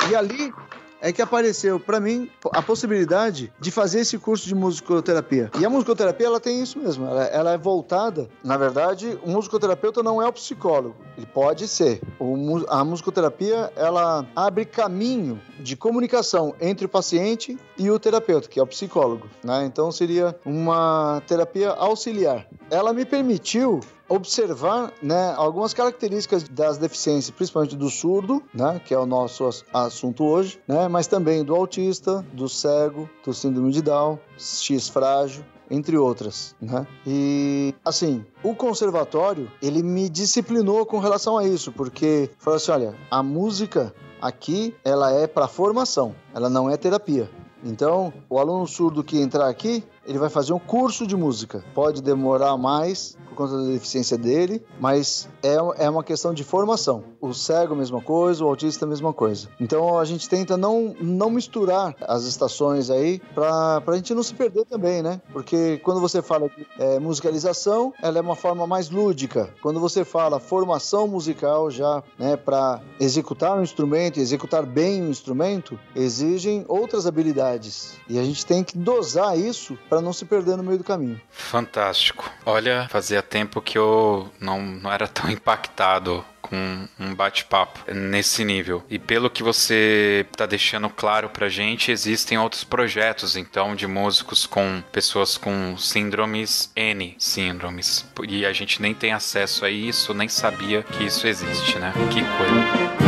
E ali é que apareceu para mim a possibilidade de fazer esse curso de musicoterapia. E a musicoterapia ela tem isso mesmo, ela, ela é voltada, na verdade, o musicoterapeuta não é o psicólogo, ele pode ser. O, a musicoterapia ela abre caminho de comunicação entre o paciente e o terapeuta, que é o psicólogo, né? Então seria uma terapia auxiliar. Ela me permitiu observar né, algumas características das deficiências, principalmente do surdo, né, que é o nosso assunto hoje, né, mas também do autista, do cego, do síndrome de Down, X frágil, entre outras, né? E assim, o conservatório, ele me disciplinou com relação a isso, porque falou assim, olha, a música aqui, ela é para formação, ela não é terapia. Então, o aluno surdo que entrar aqui, ele vai fazer um curso de música. Pode demorar mais, conta da deficiência dele, mas é, é uma questão de formação. O cego, mesma coisa, o autista, mesma coisa. Então a gente tenta não, não misturar as estações aí para a gente não se perder também, né? Porque quando você fala é, musicalização, ela é uma forma mais lúdica. Quando você fala formação musical já, né, para executar um instrumento, executar bem um instrumento, exigem outras habilidades. E a gente tem que dosar isso para não se perder no meio do caminho. Fantástico. Olha, fazia tempo que eu não, não era tão impactado com um bate-papo nesse nível. E pelo que você está deixando claro pra gente, existem outros projetos, então, de músicos com pessoas com síndromes N síndromes. E a gente nem tem acesso a isso, nem sabia que isso existe, né? Que coisa.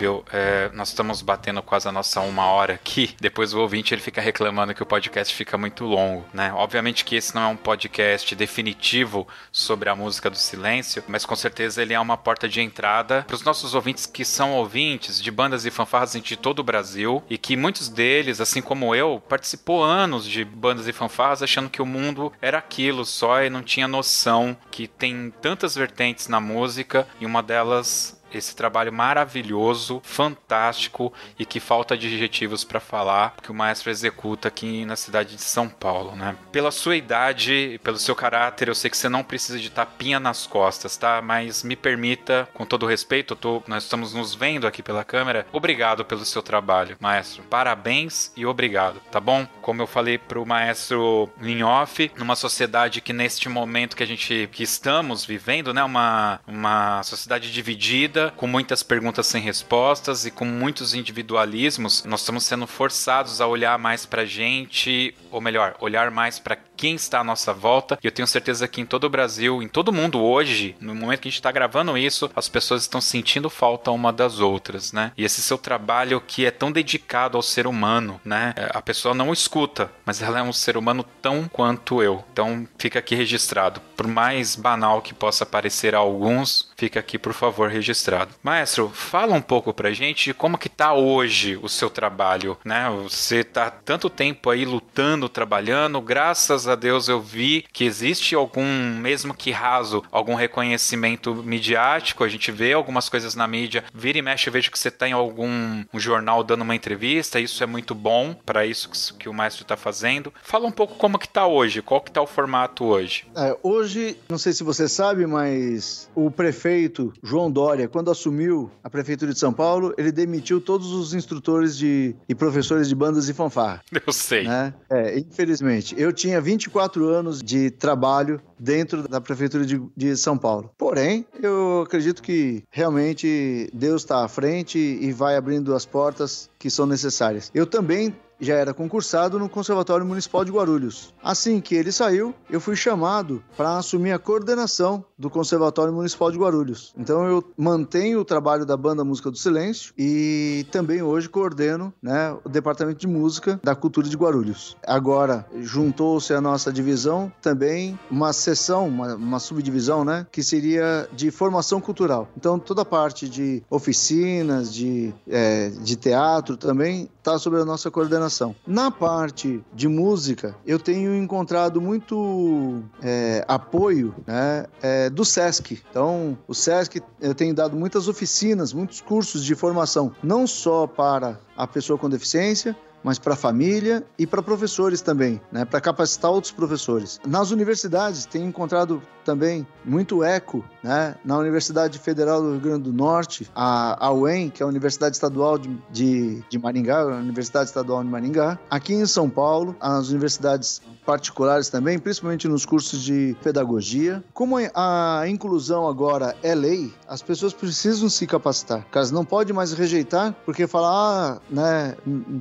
Fábio, é, nós estamos batendo quase a nossa uma hora aqui. Depois o ouvinte ele fica reclamando que o podcast fica muito longo, né? Obviamente que esse não é um podcast definitivo sobre a música do silêncio, mas com certeza ele é uma porta de entrada para os nossos ouvintes que são ouvintes de bandas e fanfarras de todo o Brasil e que muitos deles, assim como eu, participou anos de bandas e fanfarras achando que o mundo era aquilo só e não tinha noção que tem tantas vertentes na música e uma delas esse trabalho maravilhoso, fantástico e que falta adjetivos para falar que o maestro executa aqui na cidade de São Paulo, né? Pela sua idade, pelo seu caráter, eu sei que você não precisa de tapinha nas costas, tá? Mas me permita, com todo respeito, tô, nós estamos nos vendo aqui pela câmera. Obrigado pelo seu trabalho, maestro. Parabéns e obrigado, tá bom? Como eu falei pro maestro Linhoff, numa sociedade que neste momento que a gente que estamos vivendo, né, uma uma sociedade dividida com muitas perguntas sem respostas e com muitos individualismos, nós estamos sendo forçados a olhar mais pra gente ou melhor, olhar mais para quem está à nossa volta. E eu tenho certeza que em todo o Brasil, em todo mundo hoje, no momento que a gente está gravando isso, as pessoas estão sentindo falta uma das outras, né? E esse seu trabalho que é tão dedicado ao ser humano, né? É, a pessoa não escuta, mas ela é um ser humano tão quanto eu. Então fica aqui registrado. Por mais banal que possa parecer a alguns, fica aqui, por favor, registrado. Maestro, fala um pouco pra gente de como que tá hoje o seu trabalho, né? Você tá tanto tempo aí lutando, trabalhando, graças a Deus eu vi que existe algum, mesmo que raso, algum reconhecimento midiático, a gente vê algumas coisas na mídia, vira e mexe, eu vejo que você tá em algum um jornal dando uma entrevista, isso é muito bom para isso que, que o maestro tá fazendo. Fala um pouco como que tá hoje, qual que tá o formato hoje? É, hoje, não sei se você sabe, mas o prefeito João Dória, quando assumiu a prefeitura de São Paulo, ele demitiu todos os instrutores de, e professores de bandas e fanfarra. Eu sei. Né? É, infelizmente. Eu tinha 24 anos de trabalho dentro da prefeitura de, de São Paulo. Porém, eu acredito que realmente Deus está à frente e vai abrindo as portas que são necessárias. Eu também já era concursado no Conservatório Municipal de Guarulhos. Assim que ele saiu, eu fui chamado para assumir a coordenação do Conservatório Municipal de Guarulhos. Então eu mantenho o trabalho da Banda Música do Silêncio e também hoje coordeno né, o Departamento de Música da Cultura de Guarulhos. Agora juntou-se a nossa divisão também uma seção, uma, uma subdivisão, né, que seria de formação cultural. Então toda a parte de oficinas, de, é, de teatro também está sob a nossa coordenação. Na parte de música, eu tenho encontrado muito é, apoio né, é, do SESC. Então, o SESC, eu tenho dado muitas oficinas, muitos cursos de formação, não só para a pessoa com deficiência, mas para a família e para professores também, né, para capacitar outros professores. Nas universidades, tenho encontrado também muito eco, né? Na Universidade Federal do Rio Grande do Norte, a, a UEM, que é a Universidade Estadual de, de, de Maringá, a Universidade Estadual de Maringá. Aqui em São Paulo, as universidades particulares também, principalmente nos cursos de pedagogia. Como a inclusão agora é lei, as pessoas precisam se capacitar. Elas não podem mais rejeitar porque falar, ah, né,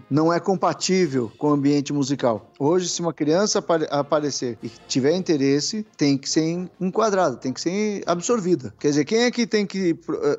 não é compatível com o ambiente musical. Hoje, se uma criança aparecer e tiver interesse, tem que ser enquadrada, tem que ser absorvida. Quer dizer, quem é que tem que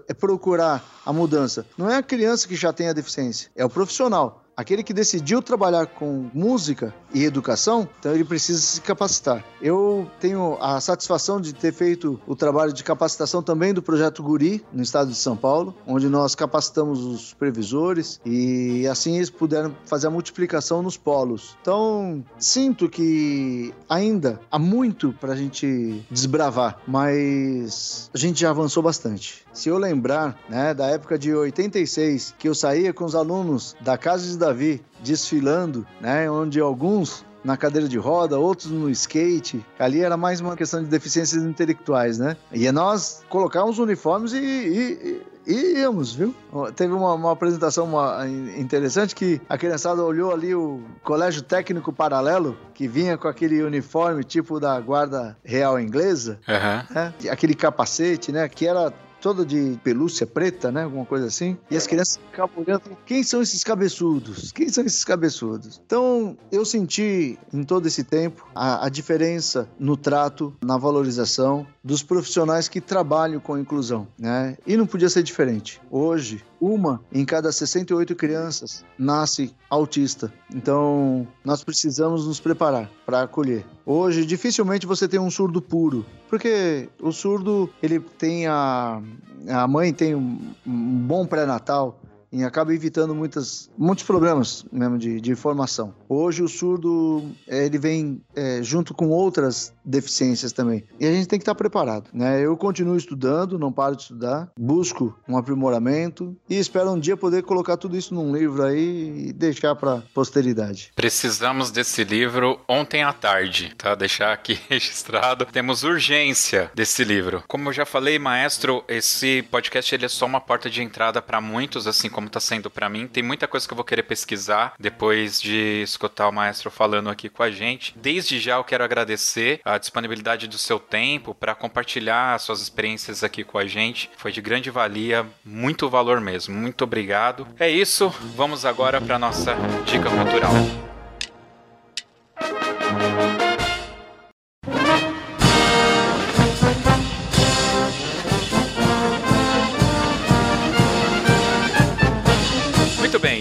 eh, procurar a mudança? Não é a criança que já tem a deficiência, é o profissional. Aquele que decidiu trabalhar com música e educação, então ele precisa se capacitar. Eu tenho a satisfação de ter feito o trabalho de capacitação também do projeto Guri, no estado de São Paulo, onde nós capacitamos os supervisores e assim eles puderam fazer a multiplicação nos polos. Então, sinto que ainda há muito para a gente desbravar, mas a gente já avançou bastante. Se eu lembrar, né, da época de 86, que eu saía com os alunos da Casa de Davi desfilando, né, onde alguns na cadeira de roda, outros no skate. Ali era mais uma questão de deficiências intelectuais, né? E nós colocávamos uniformes e, e, e íamos, viu? Teve uma, uma apresentação uma, interessante que a criançada olhou ali o colégio técnico paralelo, que vinha com aquele uniforme tipo da guarda real inglesa, uhum. né? aquele capacete, né? Que era toda de pelúcia preta, né? Alguma coisa assim. E as crianças ficavam olhando, quem são esses cabeçudos? Quem são esses cabeçudos? Então, eu senti em todo esse tempo a, a diferença no trato, na valorização dos profissionais que trabalham com inclusão, né? E não podia ser diferente. Hoje, uma em cada 68 crianças nasce autista. Então, nós precisamos nos preparar para acolher. Hoje, dificilmente você tem um surdo puro, porque o surdo, ele tem a a mãe tem um, um bom pré-natal, e acaba evitando muitas, muitos problemas mesmo de, de formação. Hoje o surdo ele vem é, junto com outras deficiências também e a gente tem que estar preparado. Né? Eu continuo estudando, não paro de estudar, busco um aprimoramento e espero um dia poder colocar tudo isso num livro aí e deixar para posteridade. Precisamos desse livro ontem à tarde, tá? Deixar aqui <laughs> registrado. Temos urgência desse livro. Como eu já falei, maestro, esse podcast ele é só uma porta de entrada para muitos, assim como como está sendo para mim. Tem muita coisa que eu vou querer pesquisar depois de escutar o maestro falando aqui com a gente. Desde já eu quero agradecer a disponibilidade do seu tempo para compartilhar suas experiências aqui com a gente. Foi de grande valia, muito valor mesmo. Muito obrigado. É isso, vamos agora para nossa dica cultural.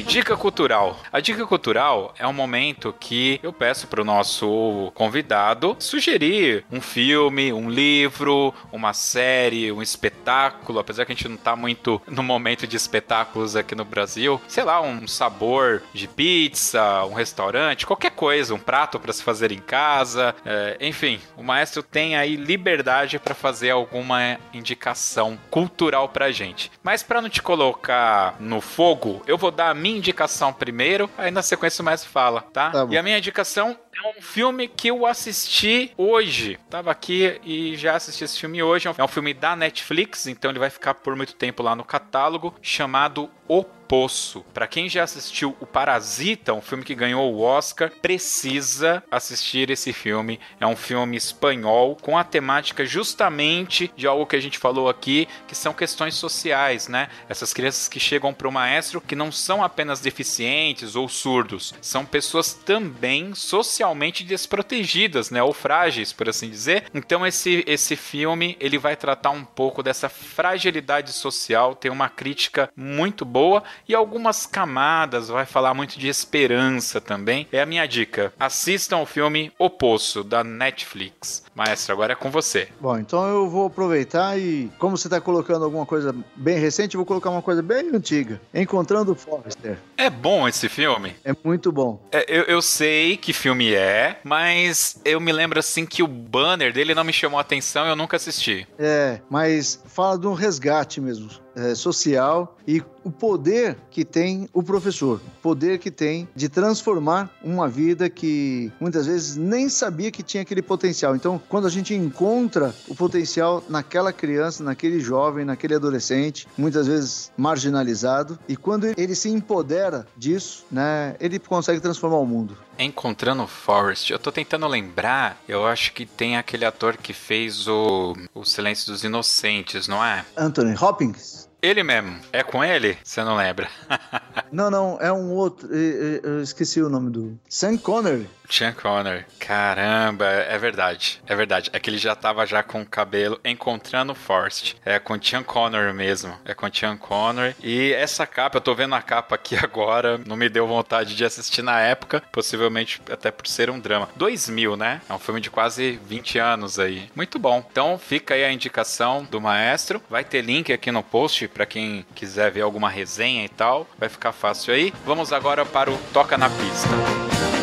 Dica cultural. A dica cultural é um momento que eu peço para o nosso convidado sugerir um filme, um livro, uma série, um espetáculo. Apesar que a gente não tá muito no momento de espetáculos aqui no Brasil, sei lá, um sabor de pizza, um restaurante, qualquer coisa, um prato para se fazer em casa. É, enfim, o maestro tem aí liberdade para fazer alguma indicação cultural pra gente. Mas para não te colocar no fogo, eu vou dar a minha indicação primeiro, aí na sequência o maestro fala, tá? tá e a minha indicação é um filme que eu assisti hoje. Tava aqui e já assisti esse filme hoje. É um filme da Netflix, então ele vai ficar por muito tempo lá no catálogo, chamado O Poço. Para quem já assistiu O Parasita, um filme que ganhou o Oscar, precisa assistir esse filme. É um filme espanhol com a temática justamente de algo que a gente falou aqui, que são questões sociais, né? Essas crianças que chegam para o maestro que não são apenas deficientes ou surdos, são pessoas também socialmente desprotegidas, né? Ou frágeis, por assim dizer. Então esse esse filme, ele vai tratar um pouco dessa fragilidade social, tem uma crítica muito boa e algumas camadas, vai falar muito de esperança também. É a minha dica. Assistam o filme O Poço, da Netflix. Maestro, agora é com você. Bom, então eu vou aproveitar e, como você está colocando alguma coisa bem recente, eu vou colocar uma coisa bem antiga. Encontrando o Forrester. É bom esse filme? É muito bom. É, eu, eu sei que filme é, mas eu me lembro assim que o banner dele não me chamou a atenção eu nunca assisti. É, mas fala de um resgate mesmo é, social e o poder que tem o professor, o poder que tem de transformar uma vida que muitas vezes nem sabia que tinha aquele potencial. Então, quando a gente encontra o potencial naquela criança, naquele jovem, naquele adolescente, muitas vezes marginalizado, e quando ele se empodera disso, né, ele consegue transformar o mundo. Encontrando o Forrest, eu tô tentando lembrar, eu acho que tem aquele ator que fez o, o Silêncio dos Inocentes, não é? Anthony Hopkins? Ele mesmo. É com ele? Você não lembra? <laughs> não, não, é um outro. Eu esqueci o nome do. Sam Connery. Sean Connery. Caramba, é verdade. É verdade. É que ele já tava já com o cabelo encontrando o Forrest. É com Sean Connery mesmo. É com Sean Connery. E essa capa, eu tô vendo a capa aqui <laughs> agora, não me deu vontade de assistir na época, possivelmente até por ser um drama. 2000, né? É um filme de quase 20 anos aí. Muito bom. Então fica aí a indicação do maestro. Vai ter link aqui no post para quem quiser ver alguma resenha e tal. Vai ficar fácil aí. Vamos agora para o Toca na Pista.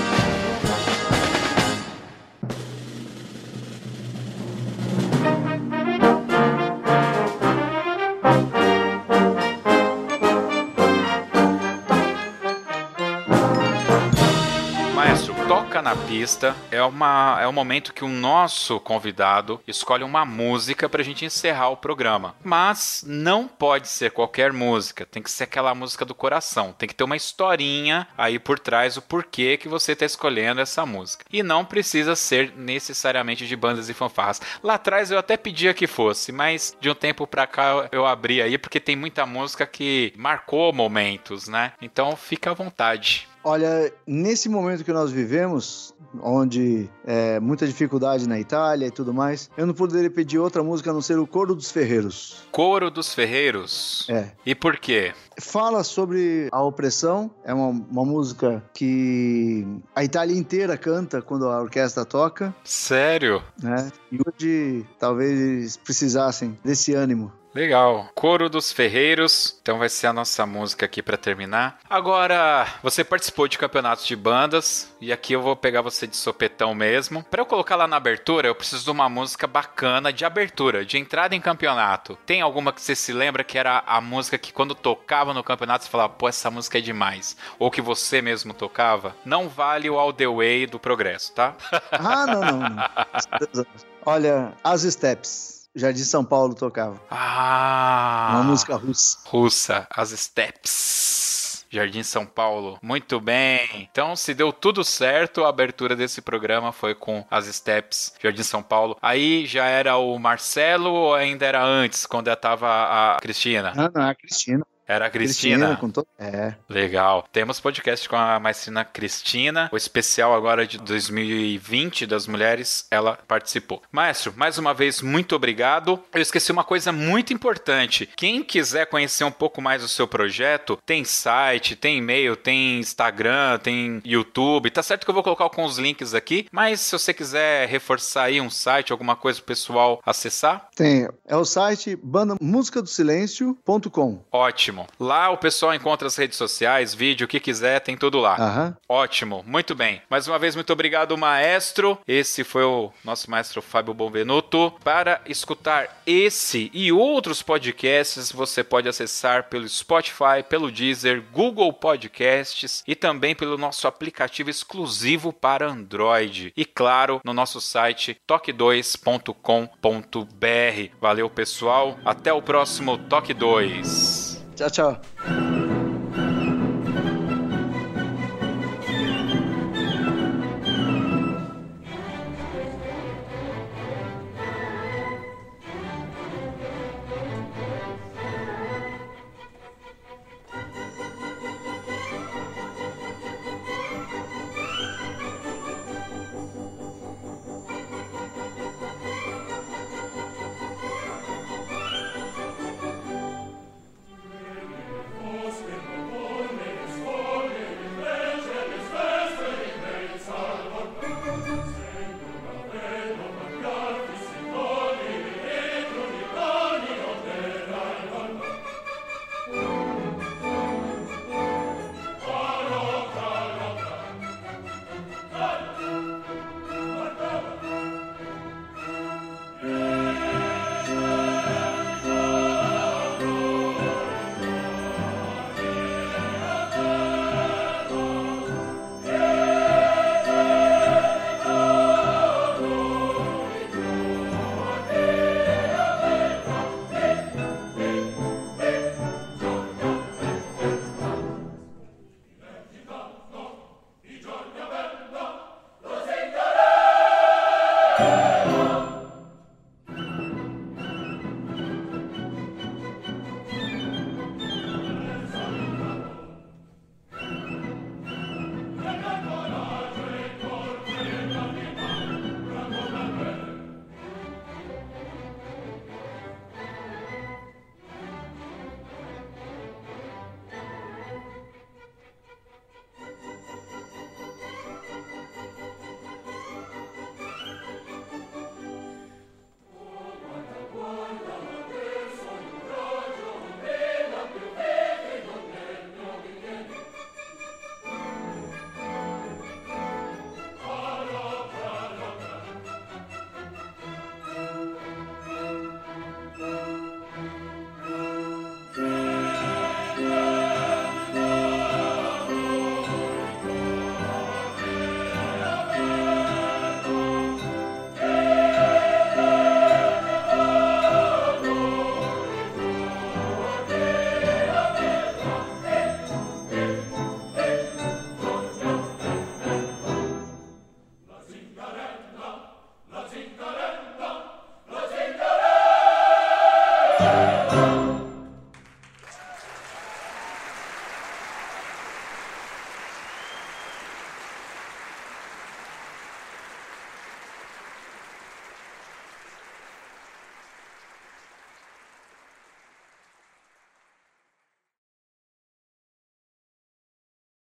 Na pista é, uma, é o momento que o nosso convidado escolhe uma música pra gente encerrar o programa. Mas não pode ser qualquer música, tem que ser aquela música do coração. Tem que ter uma historinha aí por trás, o porquê que você tá escolhendo essa música. E não precisa ser necessariamente de bandas e fanfarras. Lá atrás eu até pedia que fosse, mas de um tempo pra cá eu abri aí porque tem muita música que marcou momentos, né? Então fica à vontade. Olha, nesse momento que nós vivemos, onde é muita dificuldade na Itália e tudo mais, eu não poderia pedir outra música a não ser o Coro dos Ferreiros. Coro dos Ferreiros? É. E por quê? Fala sobre a opressão, é uma, uma música que a Itália inteira canta quando a orquestra toca. Sério? Né? E hoje talvez precisassem desse ânimo. Legal. Coro dos Ferreiros. Então vai ser a nossa música aqui para terminar. Agora, você participou de campeonatos de bandas e aqui eu vou pegar você de sopetão mesmo. Para eu colocar lá na abertura, eu preciso de uma música bacana de abertura, de entrada em campeonato. Tem alguma que você se lembra que era a música que quando tocava no campeonato você falava, pô, essa música é demais? Ou que você mesmo tocava? Não vale o All the Way do Progresso, tá? Ah, não, não, não. <laughs> Olha, As Steps. Jardim São Paulo tocava. Ah! Uma música russa. Russa, as Steps. Jardim São Paulo. Muito bem. Então, se deu tudo certo, a abertura desse programa foi com as Steps, Jardim São Paulo. Aí já era o Marcelo ou ainda era antes, quando tava a Cristina? Não, não, a Cristina. Era a Cristina. Cristina to... É. Legal. Temos podcast com a maestrina Cristina. O especial agora de 2020 das mulheres, ela participou. Maestro, mais uma vez, muito obrigado. Eu esqueci uma coisa muito importante. Quem quiser conhecer um pouco mais do seu projeto, tem site, tem e-mail, tem Instagram, tem YouTube. Tá certo que eu vou colocar com os links aqui, mas se você quiser reforçar aí um site, alguma coisa pro pessoal acessar? Tem. É o site bandamusicadosilencio.com. Ótimo. Lá o pessoal encontra as redes sociais, vídeo, o que quiser, tem tudo lá. Aham. Ótimo, muito bem. Mais uma vez, muito obrigado, maestro. Esse foi o nosso maestro Fábio Bombenuto. Para escutar esse e outros podcasts, você pode acessar pelo Spotify, pelo Deezer, Google Podcasts e também pelo nosso aplicativo exclusivo para Android. E claro, no nosso site toque2.com.br. Valeu, pessoal. Até o próximo Toque 2. Chao, chao.